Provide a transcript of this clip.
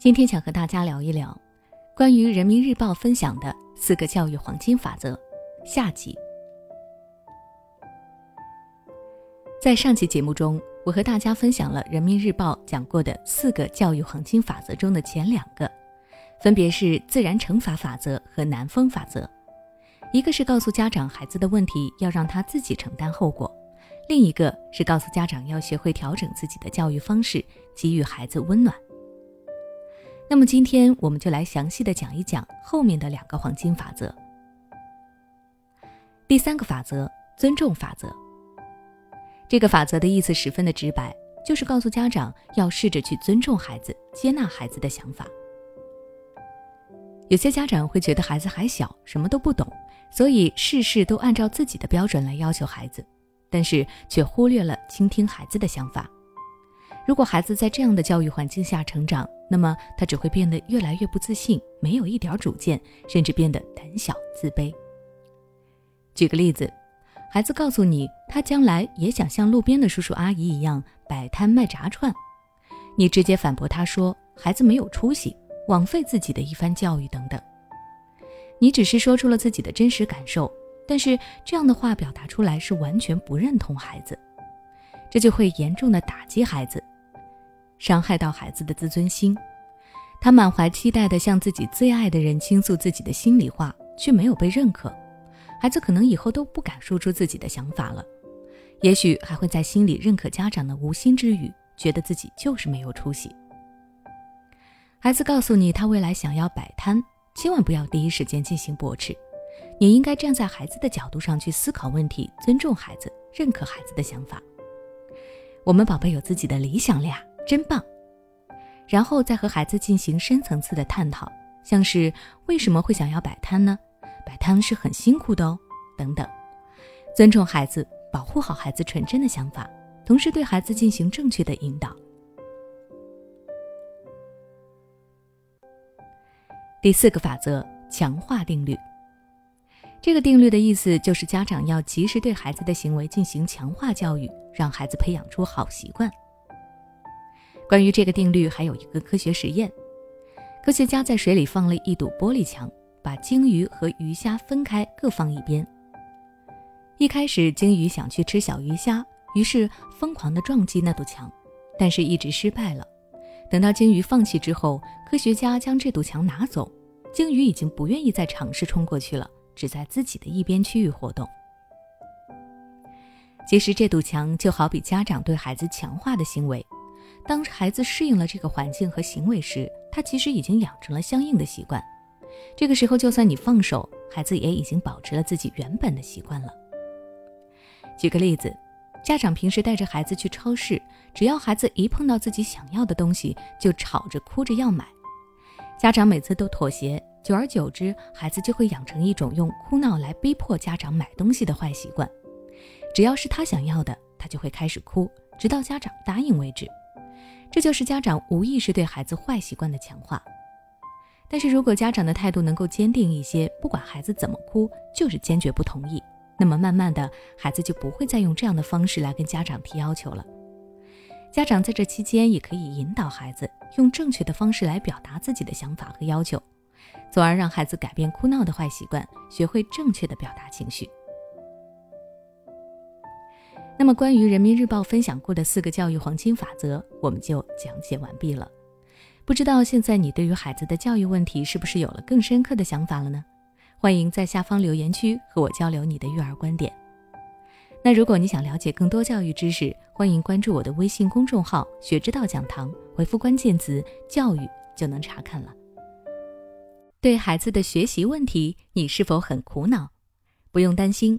今天想和大家聊一聊关于人民日报分享的四个教育黄金法则下集。在上期节目中，我和大家分享了人民日报讲过的四个教育黄金法则中的前两个，分别是自然惩罚法则和南风法则。一个是告诉家长孩子的问题要让他自己承担后果，另一个是告诉家长要学会调整自己的教育方式，给予孩子温暖。那么今天我们就来详细的讲一讲后面的两个黄金法则。第三个法则，尊重法则。这个法则的意思十分的直白，就是告诉家长要试着去尊重孩子，接纳孩子的想法。有些家长会觉得孩子还小，什么都不懂，所以事事都按照自己的标准来要求孩子，但是却忽略了倾听孩子的想法。如果孩子在这样的教育环境下成长，那么他只会变得越来越不自信，没有一点主见，甚至变得胆小自卑。举个例子，孩子告诉你他将来也想像路边的叔叔阿姨一样摆摊卖炸串，你直接反驳他说孩子没有出息，枉费自己的一番教育等等。你只是说出了自己的真实感受，但是这样的话表达出来是完全不认同孩子，这就会严重的打击孩子。伤害到孩子的自尊心，他满怀期待地向自己最爱的人倾诉自己的心里话，却没有被认可。孩子可能以后都不敢说出自己的想法了，也许还会在心里认可家长的无心之语，觉得自己就是没有出息。孩子告诉你他未来想要摆摊，千万不要第一时间进行驳斥，你应该站在孩子的角度上去思考问题，尊重孩子，认可孩子的想法。我们宝贝有自己的理想了呀。真棒，然后再和孩子进行深层次的探讨，像是为什么会想要摆摊呢？摆摊是很辛苦的哦，等等。尊重孩子，保护好孩子纯真的想法，同时对孩子进行正确的引导。第四个法则：强化定律。这个定律的意思就是，家长要及时对孩子的行为进行强化教育，让孩子培养出好习惯。关于这个定律，还有一个科学实验。科学家在水里放了一堵玻璃墙，把鲸鱼和鱼虾分开，各放一边。一开始，鲸鱼想去吃小鱼虾，于是疯狂地撞击那堵墙，但是一直失败了。等到鲸鱼放弃之后，科学家将这堵墙拿走，鲸鱼已经不愿意再尝试冲过去了，只在自己的一边区域活动。其实，这堵墙就好比家长对孩子强化的行为。当孩子适应了这个环境和行为时，他其实已经养成了相应的习惯。这个时候，就算你放手，孩子也已经保持了自己原本的习惯了。举个例子，家长平时带着孩子去超市，只要孩子一碰到自己想要的东西，就吵着哭着要买。家长每次都妥协，久而久之，孩子就会养成一种用哭闹来逼迫家长买东西的坏习惯。只要是他想要的，他就会开始哭，直到家长答应为止。这就是家长无意识对孩子坏习惯的强化。但是如果家长的态度能够坚定一些，不管孩子怎么哭，就是坚决不同意，那么慢慢的，孩子就不会再用这样的方式来跟家长提要求了。家长在这期间也可以引导孩子用正确的方式来表达自己的想法和要求，从而让孩子改变哭闹的坏习惯，学会正确的表达情绪。那么，关于人民日报分享过的四个教育黄金法则，我们就讲解完毕了。不知道现在你对于孩子的教育问题是不是有了更深刻的想法了呢？欢迎在下方留言区和我交流你的育儿观点。那如果你想了解更多教育知识，欢迎关注我的微信公众号“学之道讲堂”，回复关键词“教育”就能查看了。对孩子的学习问题，你是否很苦恼？不用担心。